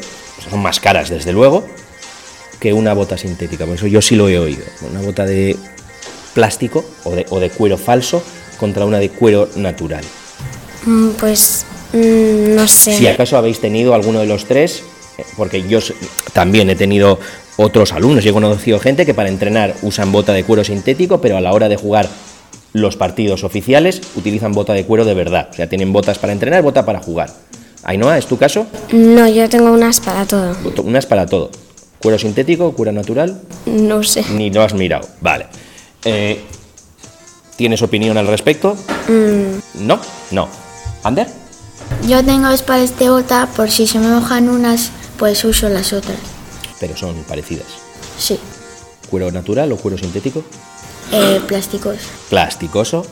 Son más caras, desde luego, que una bota sintética. Por eso yo sí lo he oído. Una bota de plástico o de, o de cuero falso contra una de cuero natural. Mm, Pues mm, no sé. Si acaso habéis tenido alguno de los tres, eh, porque yo también he tenido otros alumnos y he conocido gente que para entrenar usan bota de cuero sintético, pero a la hora de jugar los partidos oficiales utilizan bota de cuero de verdad. O sea, tienen botas para entrenar, bota para jugar. Ainhoa, ¿es tu caso? No, yo tengo unas para todo. Unas para todo. ¿Cuero sintético, cuero natural? No sé. Ni lo has mirado. Vale. Eh, ¿Tienes opinión al respecto? Mm, No, no. ¿Ander? Yo tengo espadas de bota por si se me mojan unas, pues uso las otras. Pero son parecidas. Sí, ¿Cuero natural o cuero sintético? eh, plásticos. Plasticoso.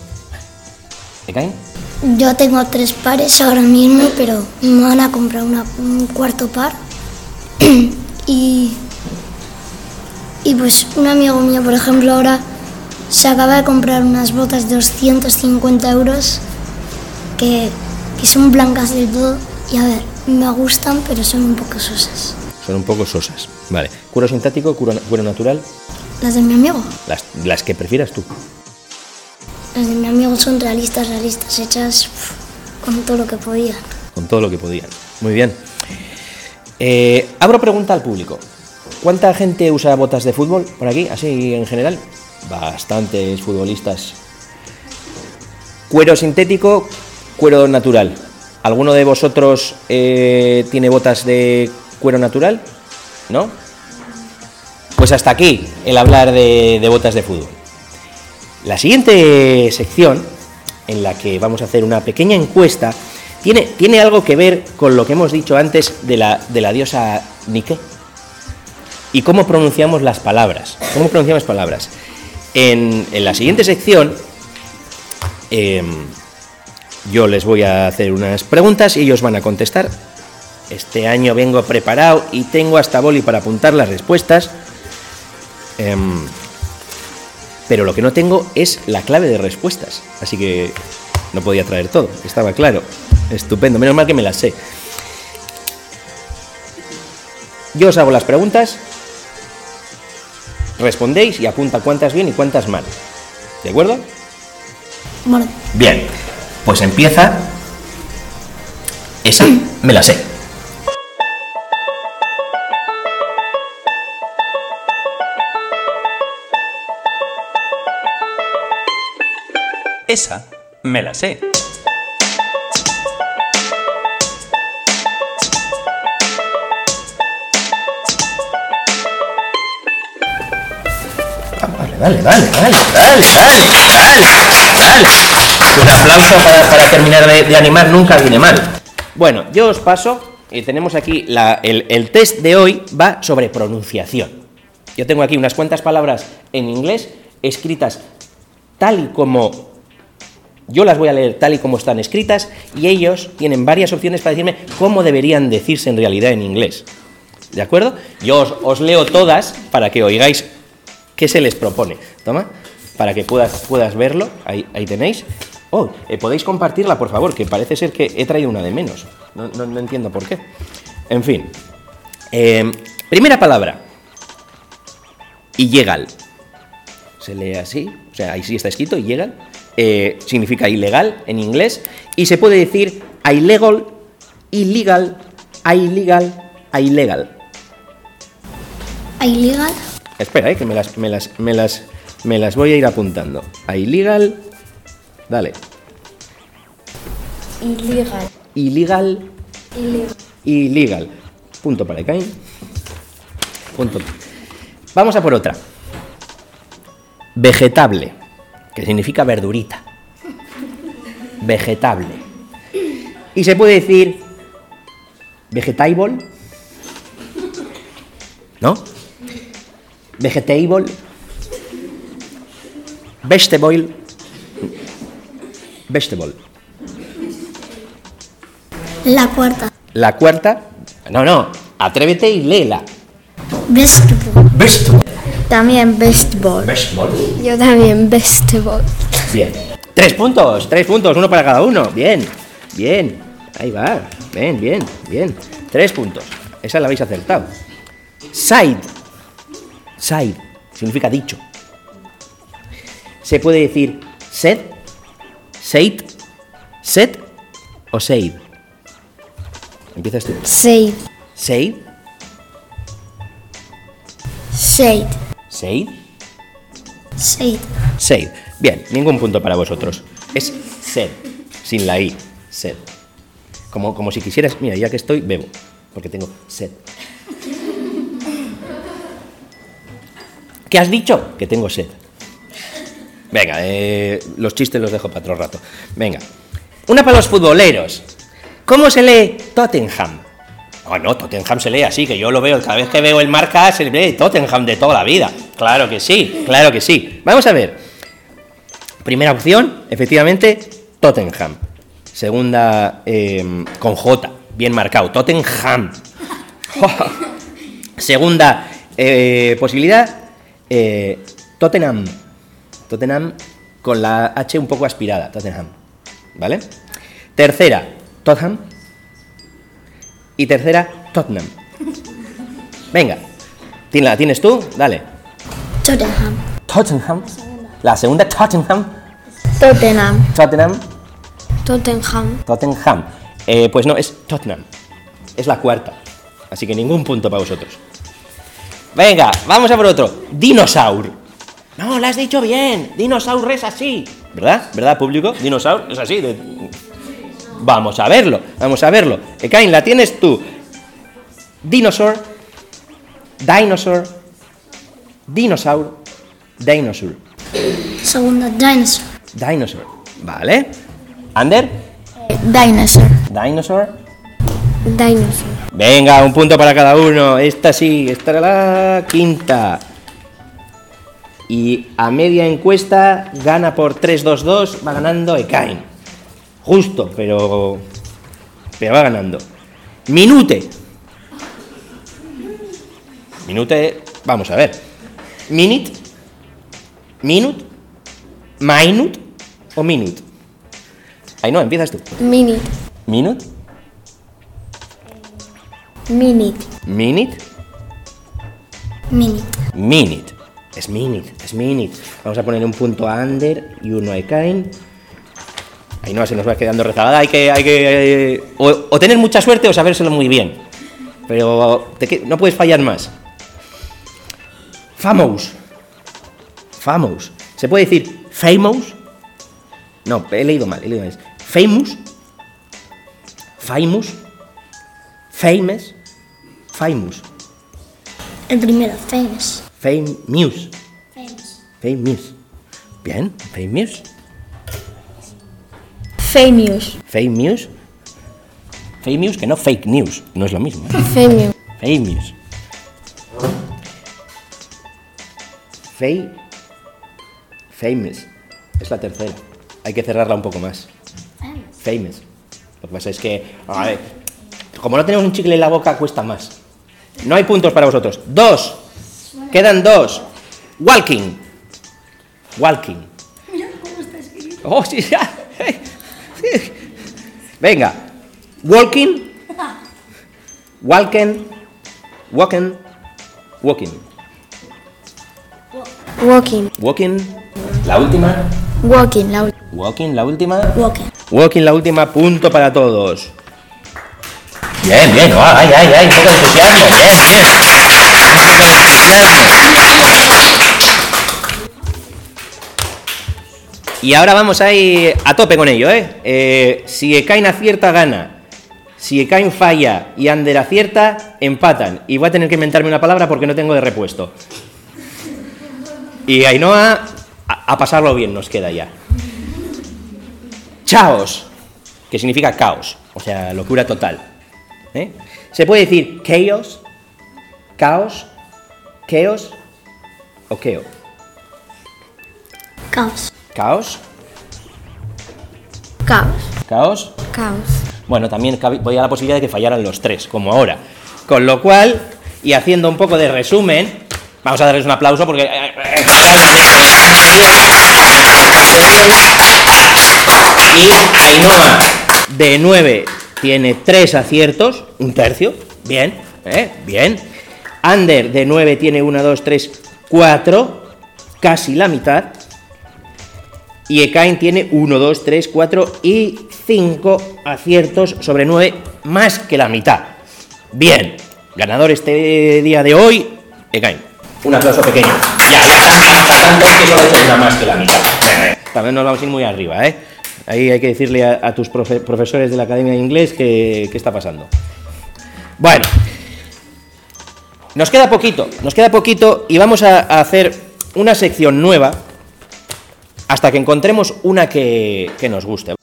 ¿Ekain? Yo tengo tres pares ahora mismo, pero me van a comprar una- un cuarto par. (clears throat) y, y pues un amigo mío, por ejemplo, ahora se acaba de comprar unas botas de 250 euros que, que son blancas del todo. Y a ver, me gustan, pero son un poco sosas. Son un poco sosas. Vale. ¿Cuero sintético, cuero, cuero natural? Las de mi amigo. Las, las que prefieras tú. Las de mi amigo son realistas, realistas, hechas con todo lo que podían. Con todo lo que podían. Muy bien. Eh, abro pregunta al público. ¿Cuánta gente usa botas de fútbol por aquí? Así en general. Bastantes futbolistas. Cuero sintético, cuero natural. ¿Alguno de vosotros eh, tiene botas de cuero natural? ¿No? Pues hasta aquí el hablar de, de botas de fútbol. La siguiente sección, en la que vamos a hacer una pequeña encuesta, tiene, tiene algo que ver con lo que hemos dicho antes de la, de la diosa Nike. Y cómo pronunciamos las palabras. ¿Cómo pronunciamos palabras? En, la siguiente sección, em, yo les voy a hacer unas preguntas y ellos van a contestar. Este año vengo preparado y tengo hasta boli para apuntar las respuestas. Em, pero lo que no tengo es la clave de respuestas. Así que no podía traer todo, estaba claro. Estupendo, menos mal que me las sé. Yo os hago las preguntas, respondéis y apunta cuántas bien y cuántas mal. ¿De acuerdo? Bueno, Bien, pues empieza. Esa me la sé. Esa me la sé. Dale, dale, dale, dale, dale, dale, dale. Un aplauso para, para terminar de, animar nunca viene mal. Bueno, yo os paso. Y tenemos aquí el, el test de hoy va sobre pronunciación. Yo tengo aquí unas cuantas palabras en inglés escritas tal y como yo las voy a leer tal y como están escritas y ellos tienen varias opciones para decirme cómo deberían decirse en realidad en inglés. ¿De acuerdo? Yo os, os leo todas para que oigáis qué se les propone. Toma, para que puedas, puedas verlo. Ahí, ahí tenéis. Oh, eh, podéis compartirla, por favor, que parece ser que he traído una de menos. No, no- no entiendo por qué. En fin. Eh, primera palabra. Illegal. Se lee así, o sea, ahí sí está escrito, illegal. Eh, significa ilegal en inglés. Y se puede decir illegal, illegal, illegal, illegal. ilegal, Espera, eh, que me las, me las, me las, me las voy a ir apuntando. A illegal. Dale. Illegal. Illegal. Illegal. Punto para Ekain. Punto. Vamos a por otra. vegetable, que significa verdurita. Vegetable. Y se puede decir vegetable, ¿no? Vegetable, vegetable, vegetable. La cuarta. La cuarta, no, no, atrévete y léela. Vegetable. Vegetable. También baseball. Vegetable. Yo también, vegetable. Bien. Tres puntos, tres puntos, uno para cada uno. Bien, bien. Ahí va. Bien, bien, bien. Tres puntos. Esa la habéis acertado. Side. Side. Significa dicho. Se puede decir set, said, set o said. Empiezas tú. Seid. Said, Shade. said, Seid. said. Bien, ningún punto para vosotros. Es sed, sin la i. Sed. Como, como si quisieras, mira, ya que estoy, bebo, porque tengo sed. ¿Qué has dicho? Que tengo sed. Venga, eh, los chistes los dejo para otro rato. Venga. Una para los futboleros. ¿Cómo se lee Tottenham? Oh, no, Tottenham se lee así, que yo lo veo, cada vez que veo el marca se lee Tottenham de toda la vida. Claro que sí, claro que sí. Vamos a ver. Primera opción, efectivamente, Tottenham. Segunda, eh, con J, bien marcado, Tottenham. (laughs) Segunda eh, posibilidad, eh, Tottenham. Tottenham con la H un poco aspirada, Tottenham. ¿Vale? Tercera, Tottenham. Y tercera, Tottenham. Venga, ¿tien- ¿la tienes tú? Dale. Tottenham. Tottenham. La segunda, Tottenham. Tottenham. Tottenham. Tottenham. Tottenham. Eh, pues no, es Tottenham. Es la cuarta. Así que ningún punto para vosotros. Venga, vamos a por otro. Dinosaur. No, lo has dicho bien. Dinosaur es así. ¿Verdad? ¿Verdad, público? Dinosaur es así. de- Vamos a verlo. Vamos a verlo. Ekain, la tienes tú. Dinosaur. Dinosaur. Dinosaur. Dinosaur. Segunda, dinosaur. Dinosaur. ¿Vale? Ander. Dinosaur. Dinosaur. Dinosaur. Venga, un punto para cada uno. Esta sí, esta era la quinta. Y a media encuesta gana por 3-2-2, va ganando Ekain. Justo, pero. Pero va ganando. Minute. Minute, vamos a ver. Minute. Minute. Minute o minute. Ahí no, empiezas tú. Minute. Minute. Minute. Minute. Minute. Minute. Es minute, es minute. Vamos a poner un punto a Ander y uno a Ekain. Ahí no se nos va quedando rezagada. Hay que, hay que eh, o, o tener mucha suerte o sabérselo muy bien. Pero te no puedes fallar más. Famous. Famous. ¿Se puede decir famous? No, he leído mal, he leído mal. Famous. Famous. Famous. Famous. El primero, famous. Famous. Famous. Famous. Bien, famous. Famous. Famous. Famous, que no fake news. No es lo mismo. ¿eh? Femio. Famous. Fay. Famous. Es la tercera. Hay que cerrarla un poco más. Famous. Lo que pasa es que, a ver, como no tenemos un chicle en la boca, cuesta más. No hay puntos para vosotros. Dos. Quedan dos. Walking. Walking. Oh, sí, ya. Venga. Walking. Walking. Walking. Walking. Walking. Walking. La última. Walking. La ul- Walking, la última. Walking. Walking, la última, punto para todos. Bien, bien, ay, ay, ay, un poco de entusiasmo, bien, bien. Un poco de entusiasmo. Y ahora vamos ahí a tope con ello, ¿eh? Eh, si Ekain acierta, gana. Si Ekain falla y Ander acierta, empatan. Y voy a tener que inventarme una palabra porque no tengo de repuesto. Y Ainhoa, A pasarlo bien nos queda ya. Chaos, que significa caos, o sea, locura total. ¿Eh? Se puede decir chaos, caos, chaos o keo. Caos. Caos, Caos. caos. Caos. Bueno, también voy a la posibilidad de que fallaran los tres, como ahora. Con lo cual, y haciendo un poco de resumen, vamos a darles un aplauso porque... eh, eh, Y Ainhoa, de 9, tiene 3 aciertos, un tercio, bien, ¿eh? bien. Ander, de 9, tiene 1, 2, 3, 4, casi la mitad. Y Ekain tiene 1, 2, 3, 4 y 5 aciertos sobre 9, más que la mitad. Bien, ganador este día de hoy, Ekain. Un aplauso pequeño. Ya, ya está, hasta tanto que solo una más que la mitad. Eh, También nos vamos a ir muy arriba, ¿eh? Ahí hay que decirle a, tus profe- profesores de la Academia de Inglés que, qué está pasando. Bueno, nos queda poquito, nos queda poquito y vamos a, hacer una sección nueva hasta que encontremos una que, que nos guste.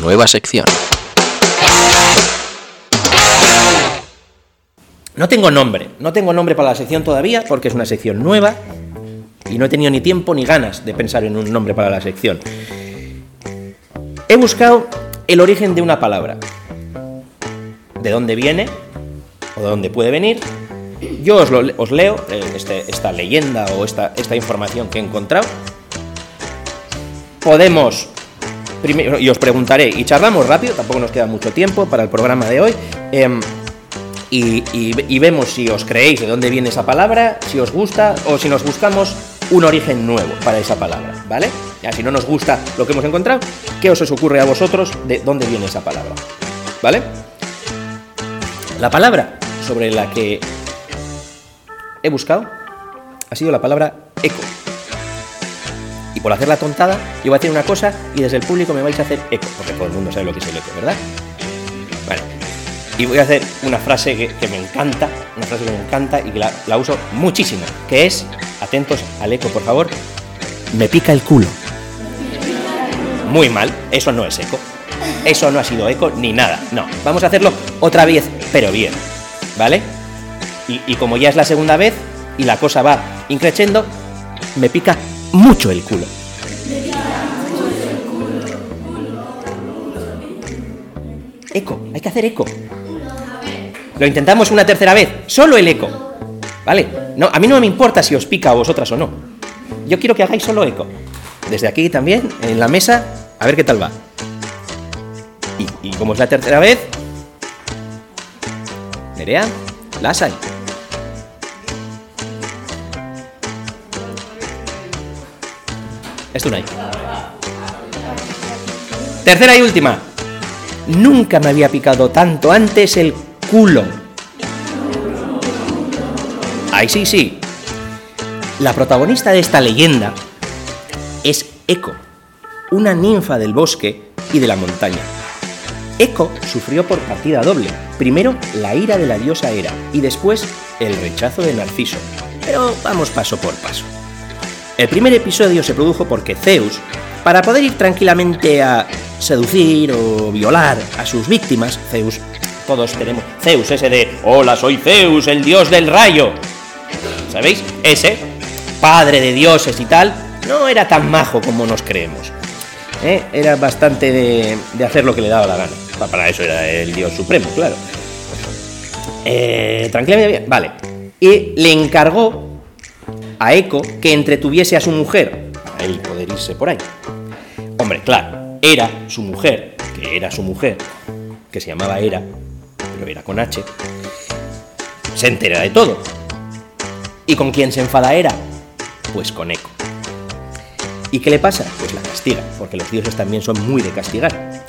Nueva sección. No tengo nombre, no tengo nombre para la sección todavía porque es una sección nueva y no he tenido ni tiempo ni ganas de pensar en un nombre para la sección. He buscado el origen de una palabra. De dónde viene o de dónde puede venir. Yo os, leo eh, este- esta leyenda o esta, esta información que he encontrado. Podemos primero, y os preguntaré, y charlamos rápido, tampoco nos queda mucho tiempo para el programa de hoy. em, y, vemos si os creéis de dónde viene esa palabra, si os gusta o si nos buscamos un origen nuevo para esa palabra, ¿vale? Ya si no nos gusta lo que hemos encontrado, ¿qué os, os ocurre a vosotros de dónde viene esa palabra? ¿Vale? La palabra sobre la que he buscado ha sido la palabra eco. Y por hacer la tontada, yo voy a decir una cosa y desde el público me vais a hacer eco, porque todo el mundo sabe lo que es el eco, ¿verdad? Vale. Y voy a hacer una frase que, me encanta, una frase que me encanta y que la, la uso muchísimo, que es, atentos al eco por favor, me pica el culo. Muy mal, eso no es eco. Eso no ha sido eco ni nada. No, vamos a hacerlo otra vez, pero bien. ¿Vale? Y, y como ya es la segunda vez y la cosa va increciendo, me pica mucho el culo. Eco, hay que hacer eco. Lo intentamos una tercera vez, solo el eco. ¿Vale? No, a mí no me importa si os pica a vosotras o no. Yo quiero que hagáis solo eco. Desde aquí también, en la mesa, a ver qué tal va. Y, y como es la tercera vez, Nerea, las hay. Esto no hay. Tercera y última. Nunca me había picado tanto antes el culo. Ay, sí, sí. La protagonista de esta leyenda es Eco, una ninfa del bosque y de la montaña. Eco sufrió por partida doble. Primero la ira de la diosa Hera y después el rechazo de Narciso. Pero vamos paso por paso. El primer episodio se produjo porque Zeus, para poder ir tranquilamente a seducir o violar a sus víctimas, Zeus, todos tenemos Zeus, ese de Hola, soy Zeus, el dios del rayo. ¿Sabéis? Ese, padre de dioses y tal, no era tan majo como nos creemos. ¿eh? Era bastante de, hacer lo que le daba la gana. Pa- Para eso era el dios supremo, claro. Eh, tranquilamente, bien, vale. Y le encargó a Eco que entretuviese a su mujer para él poder irse por ahí. Hombre, claro, era su mujer, que era su mujer, que se llamaba Era, pero era con H, se entera de todo. ¿Y con quién se enfada Era? Pues con Eco. ¿Y qué le pasa? Pues la castiga, porque los dioses también son muy de castigar.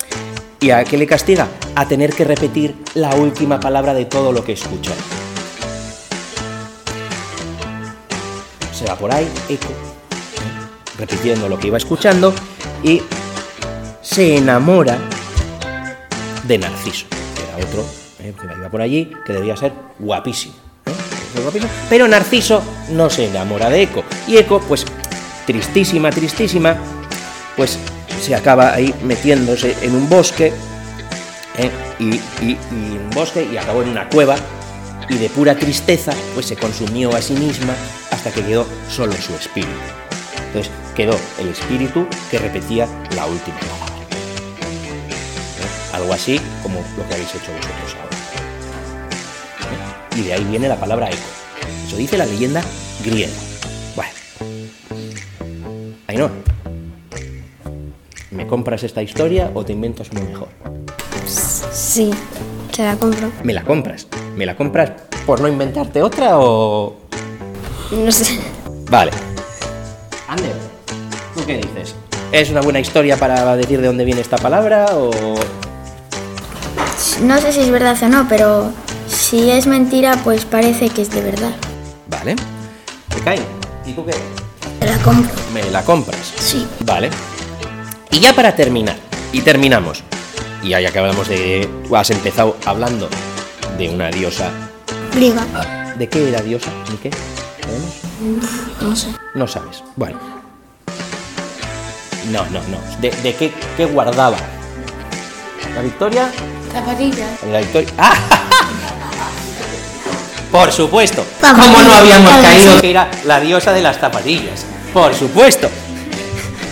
¿Y a qué le castiga? A tener que repetir la última palabra de todo lo que escucha. Se va por ahí, eco, ¿eh? repitiendo lo que iba escuchando y se enamora de Narciso, que era otro eh, que iba por allí, que debía ser guapísimo. ¿eh? Pero Narciso no se enamora de Eco. Y Eco, pues, tristísima, tristísima, pues se acaba ahí metiéndose en un bosque, ¿eh? y, y, un bosque, y acabó en una cueva, y de pura tristeza, pues se consumió a sí misma hasta que quedó solo su espíritu. Entonces quedó el espíritu que repetía la última palabra. Algo así como lo que habéis hecho vosotros ahora. Y de ahí viene la palabra eco. Eso dice la leyenda griega. Bueno. No. ¿Me compras esta historia o te inventas una mejor? Sí, te la compro. ¿Me la compras? ¿Me la compras por no inventarte otra o...? No sé. Vale. Ander, ¿tú qué dices? ¿Es una buena historia para decir de dónde viene esta palabra o...? No sé si es verdad o no, pero si es mentira, pues parece que es de verdad. Vale. cae? ¿y tú qué? Me la compro. ¿Me la compras? Sí. Vale. Y ya para terminar, y terminamos, y ya que hablamos de... Tú has empezado hablando de una diosa... Griega. ¿De qué era diosa? ¿De qué? No sé. No sabes. Bueno. No, no, no. ¿De, de qué, qué guardaba? ¿La victoria? Zapatillas. La victoria. (laughs) ¡Ah! Por supuesto. ¿Cómo no habíamos caído que era la diosa de las zapatillas? Por supuesto.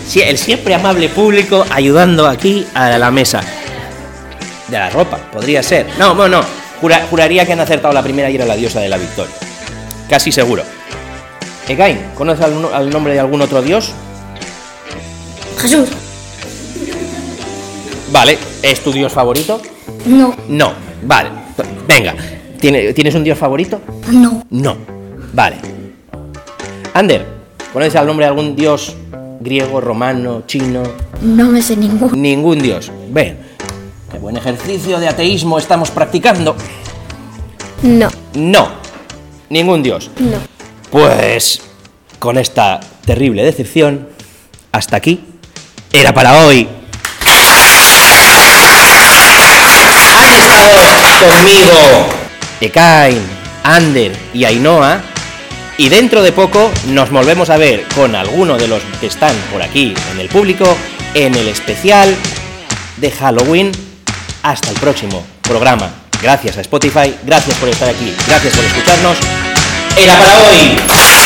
Sí, el siempre amable público ayudando aquí a la mesa. De la ropa, podría ser. No, no, no. juraría que han acertado la primera y era la diosa de la victoria. Casi seguro. Egain, ¿conoces al, nombre de algún otro dios? Jesús. Vale, ¿es tu dios favorito? No. No, vale. Venga, ¿tienes un dios favorito? No. No. Vale. Ander, ¿conoces al nombre de algún dios griego, romano, chino? No me sé ningún. Ningún dios. Ven, qué buen ejercicio de ateísmo estamos practicando. No. No. Ningún dios. No. Pues con esta terrible decepción, hasta aquí. Era para hoy. Han estado conmigo Ekain, Ander y Ainhoa. Y dentro de poco nos volvemos a ver con alguno de los que están por aquí en el público en el especial de Halloween. Hasta el próximo programa. Gracias a Spotify, gracias por estar aquí, gracias por escucharnos. Era para hoy.